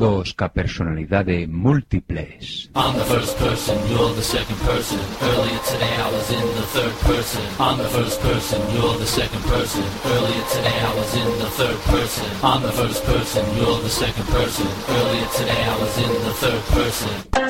Ca personalidade múltiples. I'm the first person, you're the second person. Earlier today I was in the third person. I'm the first person, you're the second person. Earlier today I was in the third person. I'm the first person, you're the second person. Earlier today I was in the third person.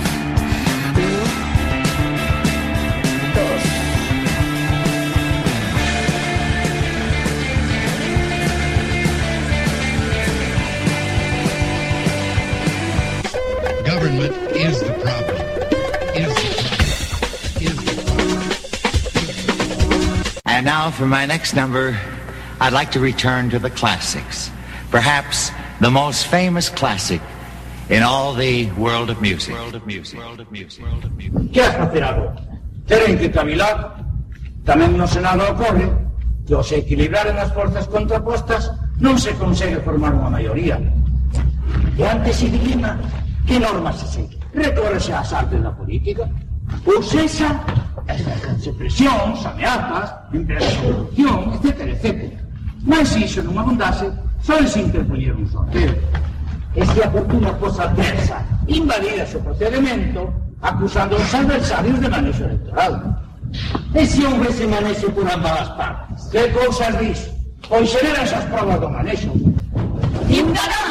Government is the problem. Is the problem. Is the problem. And now for my next number, I'd like to return to the classics. Perhaps the most famous classic in all the world of music. World of music. World of music. World of music. Que has facer agora? Teren que cavilar. Tamén no Senado ocorre que ao se equilibraren as forzas contrapostas non se consegue formar unha maioría. E antes se dilima que normas se segue. Recórrese ás artes da política. Ou sexa, exercense presións, ameazas, empresa de corrupción, etc, etc. Mas iso non abundase, só se interpoñer un sorteo. E se a fortuna fosa adversa, invadírase o procedimento, acusando aos adversarios de manexo electoral. E se manexo por ambas as partes? Que cousas dis? Pois xeran esas provas do manexo. Ciudadanos,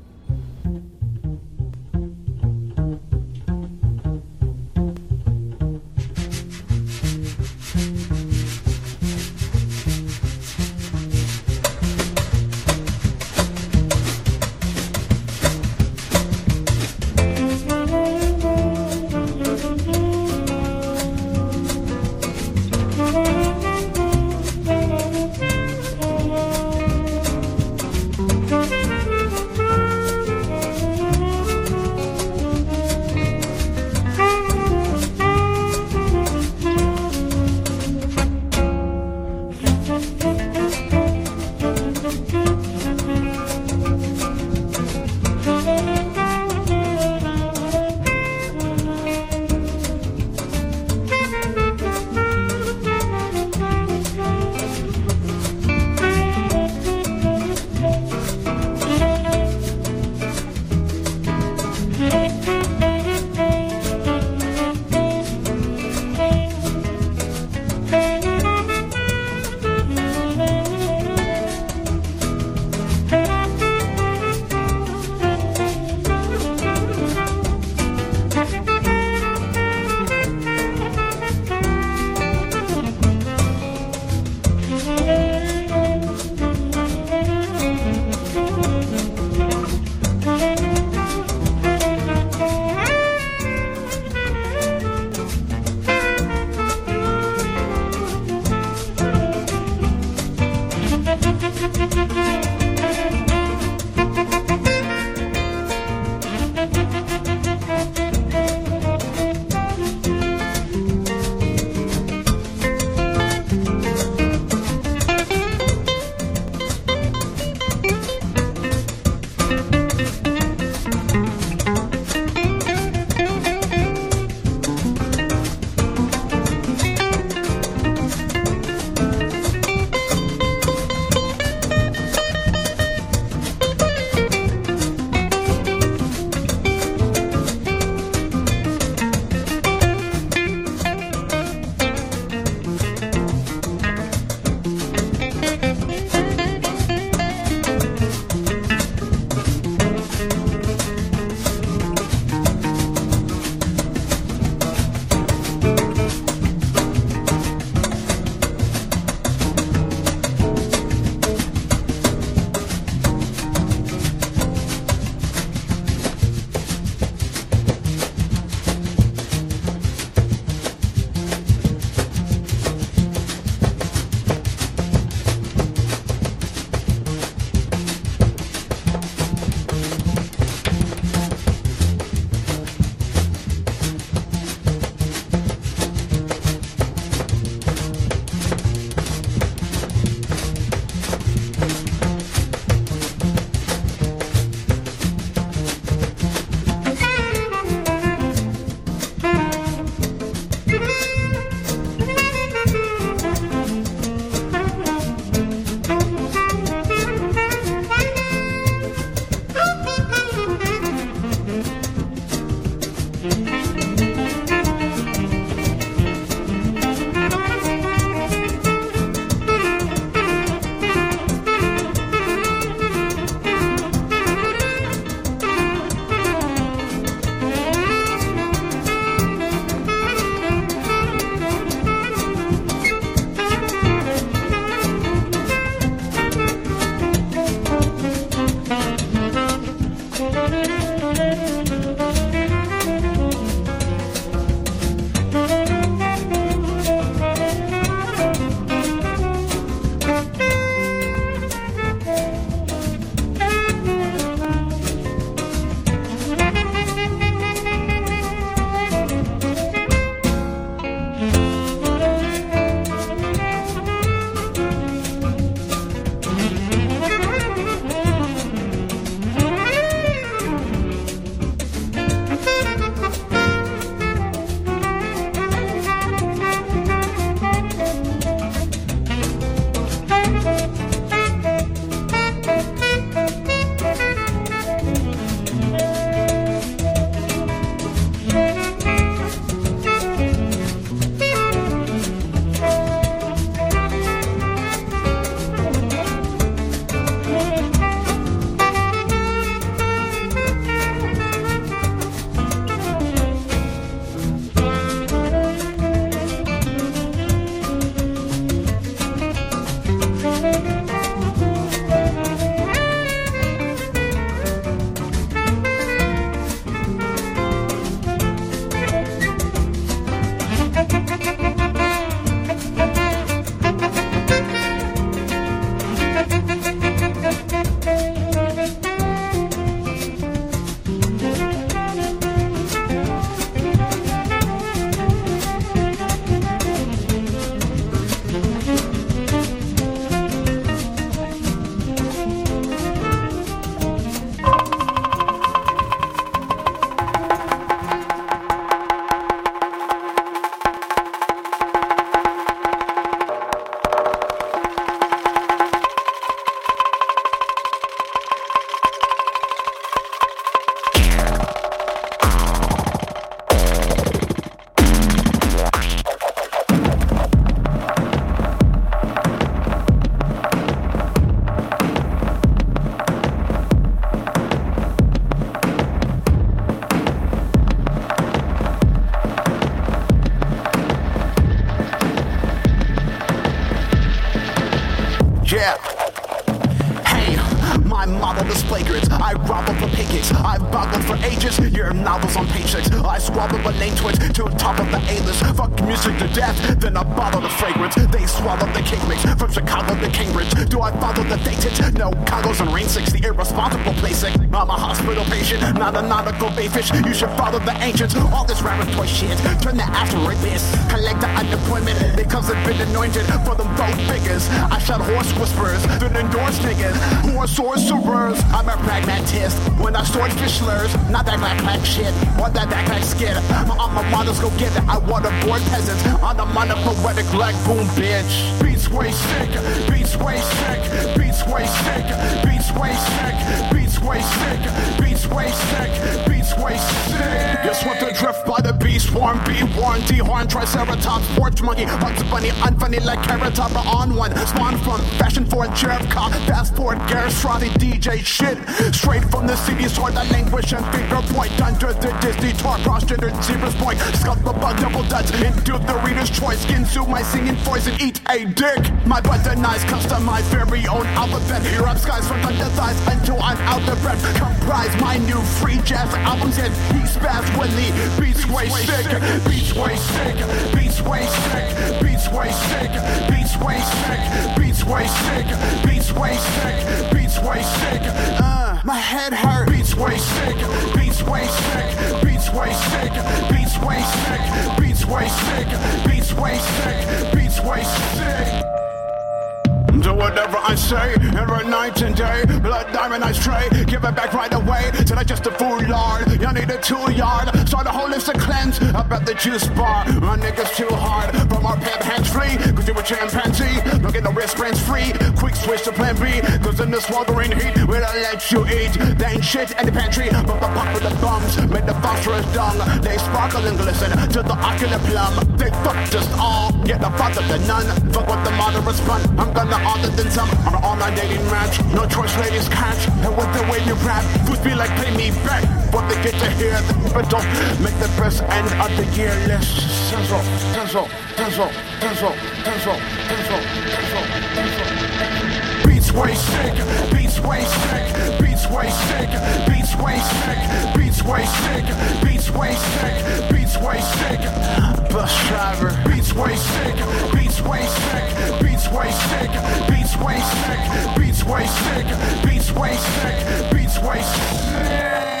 You should follow the ancients. All this rapper shit. Turn the asteroid base. Collect the unemployment because it's been anointed for them both figures. I shot horse whispers. then endorse niggas. Who are sorcerers? I'm a pragmatist. When I sort fish slurs, not that backpack shit. Want that backpack skid. I'm a models go get it. I want to board peasants on a monopoetic black boom bitch. Beats way sick, beats way sick, beats way sick, beats way sick, beats way sick, beats way sick, beats way sick. Guess what? The drift by the beast swarm, be warned. D-horn, triceratops, porch monkey, bugs bunny, unfunny like carrot top on one. Spawn from fashion for Jeff Cobb, fast forward, DJ shit. Straight from the city's heart, the languish and finger point under the Disney tour, cross-gendered zebras point. Scuff the bug, double duds into the reader's choice. Skin suit my singing voice and eat a dick. My buttonized, customized, very own alphabet. Here up skies from thunder thighs until I'm out of breath. Comprise my new free jazz albums and he spaz when the beats way sick, beats way sick, beats way sick, beats way sick, beats way sick, beats way sick, beats way sick, beats way sick. Uh, my head hurt. Beats way sick, beats way sick, beats way sick, beats way sick, beats way sick, beats way sick, beats way sick. Do whatever I say every night and day. Blood diamond I stray, give it back right away. Till I just a fool yard. You need a two yard. Start a holistic cleanse up at the juice bar. My niggas too hard from our pep hands free. Cause you a chimpanzee. Don't get no wristbands free. Quick switch to plan B. Cause in the sweltering heat, we'll let you eat. They ain't shit in the pantry. But the pop with the bums. Make the phosphorus dung. They sparkle and glisten to the ocular plum. They fucked us all. Get the fuck of the none. Fuck what the moderates run. I'm gonna other than some on an online dating match. No choice, ladies catch. And with the way you rap, fools be like, pay me back. But they get to hear the but don't make the best end of the year list. Pencil, pencil, pencil, pencil, pencil, pencil. Beats way sick, beats way sick, beats way sick, beats way sick, beats way sick, beats way sick, beats way sick. Bus driver. Beats way sick, beats way sick, beats way sick, beats way sick, beats way sick, beats way sick, beats way sick.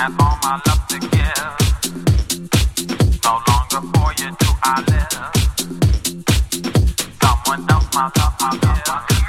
Someone else, my love, my love.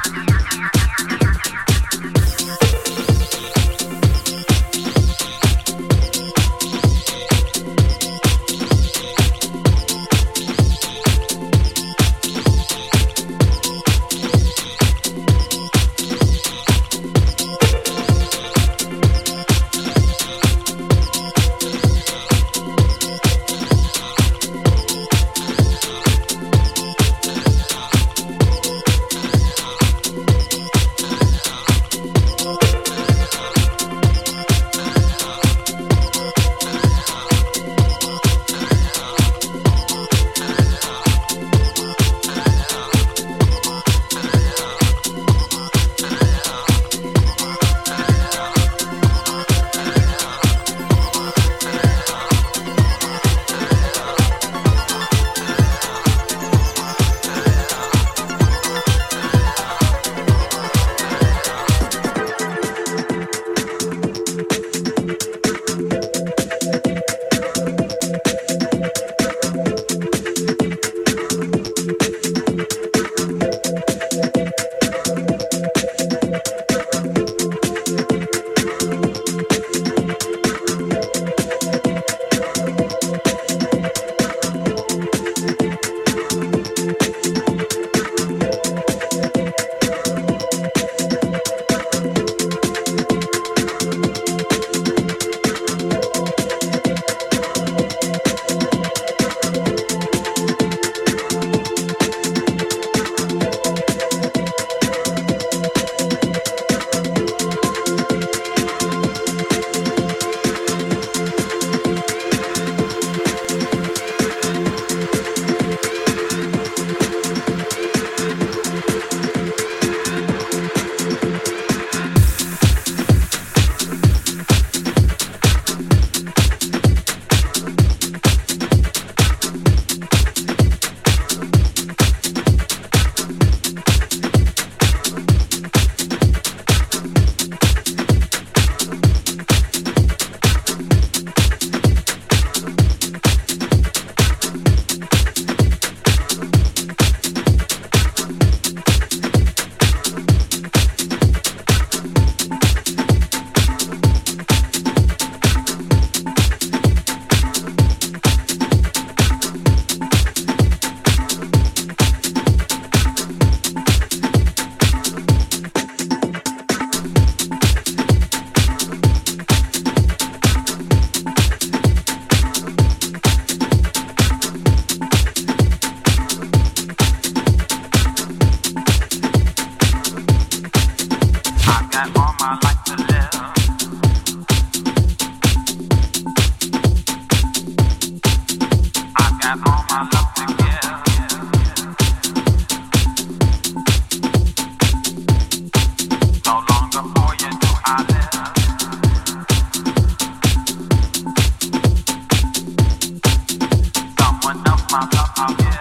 Me will find me.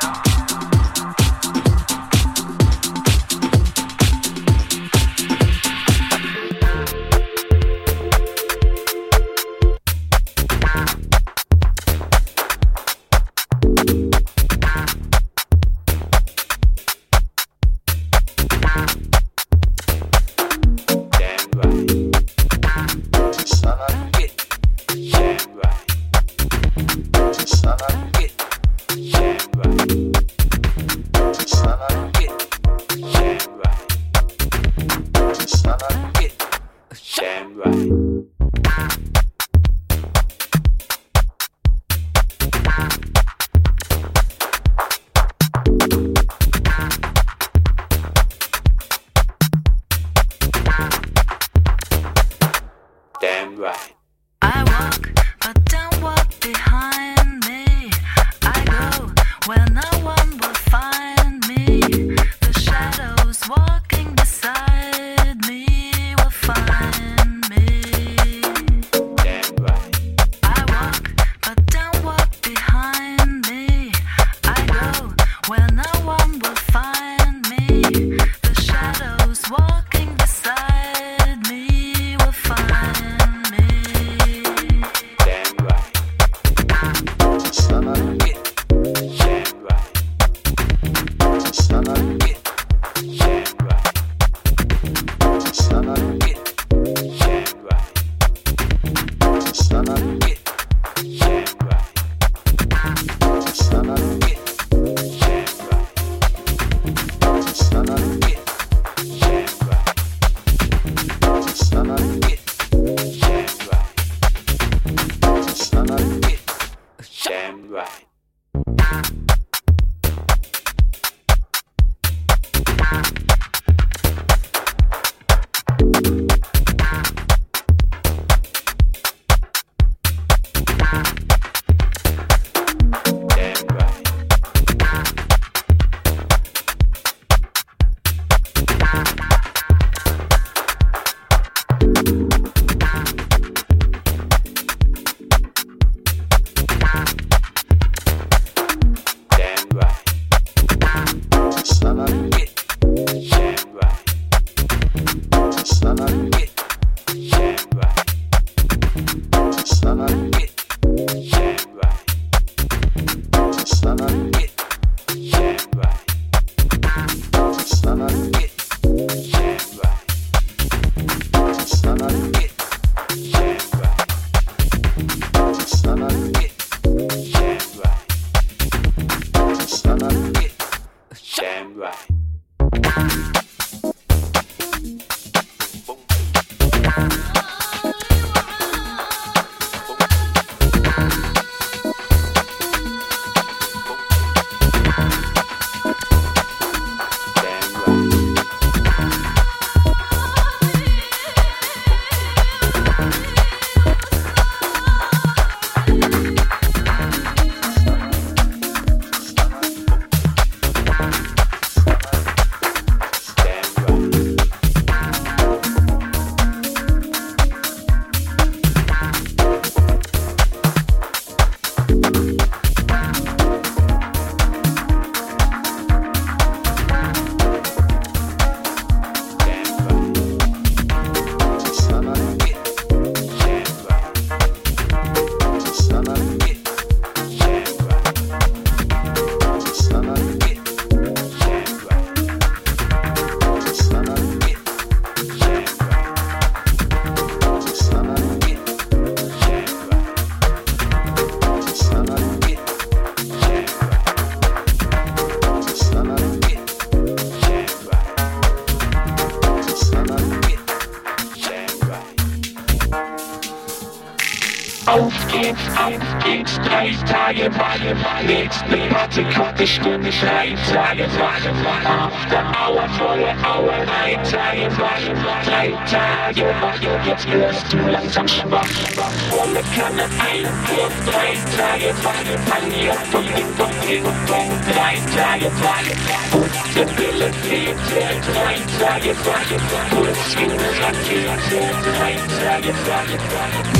Ich bin nicht ein Tage wach, auf der Auer volle Auer, ein Tage wach, drei Tage wach, jetzt wirst du langsam schwach. schwach, Volle Kanne, ein Wurf, drei Tage wach, fang dir von dem Dunkel und Dunkel, drei Tage wach. Gute Bille fehlte, drei Tage wach, Puls in der Rakete, drei Tage wach.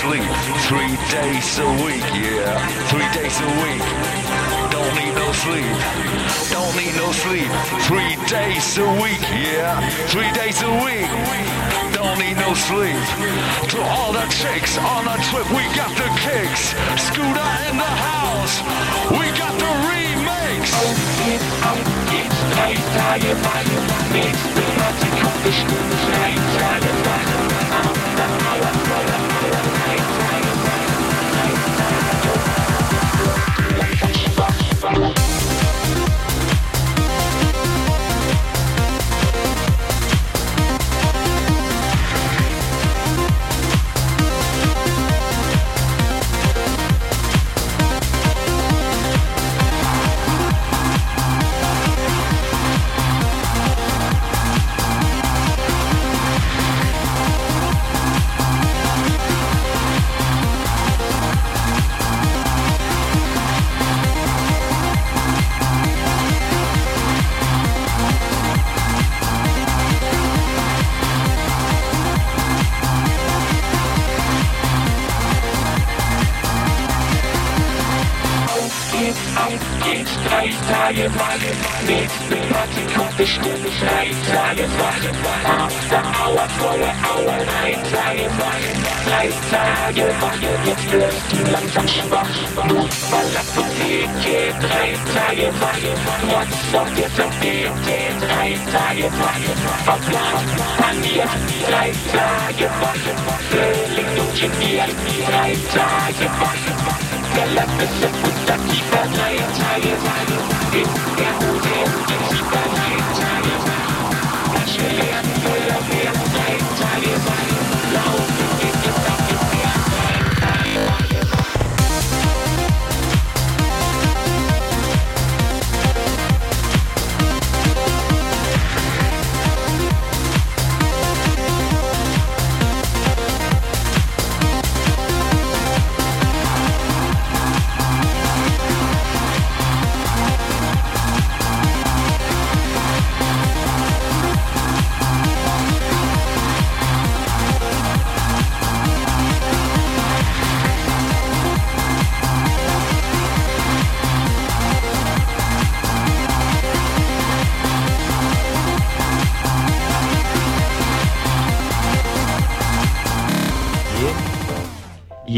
sleep. Three days a week, yeah. Three days a week. Don't need no sleep. Don't need no sleep. Three days a week, yeah. Three days a week. Don't need no sleep. To all the chicks on a trip, we got the kicks. Scooter in the house. We got the remix. Schwach, schwach. freie Wahl mit Thematik bestimmt drei Tage Wachen auf der Auer volle Auer rein, Tage Wachen drei Tage Wache jetzt wirst du langsam schwach nur weil das Paket geht drei Tage Wache Gott sorgt dir zum BT drei Tage Wache verplant an mir drei Tage Wache Frühling durch in mir drei Tage Wache in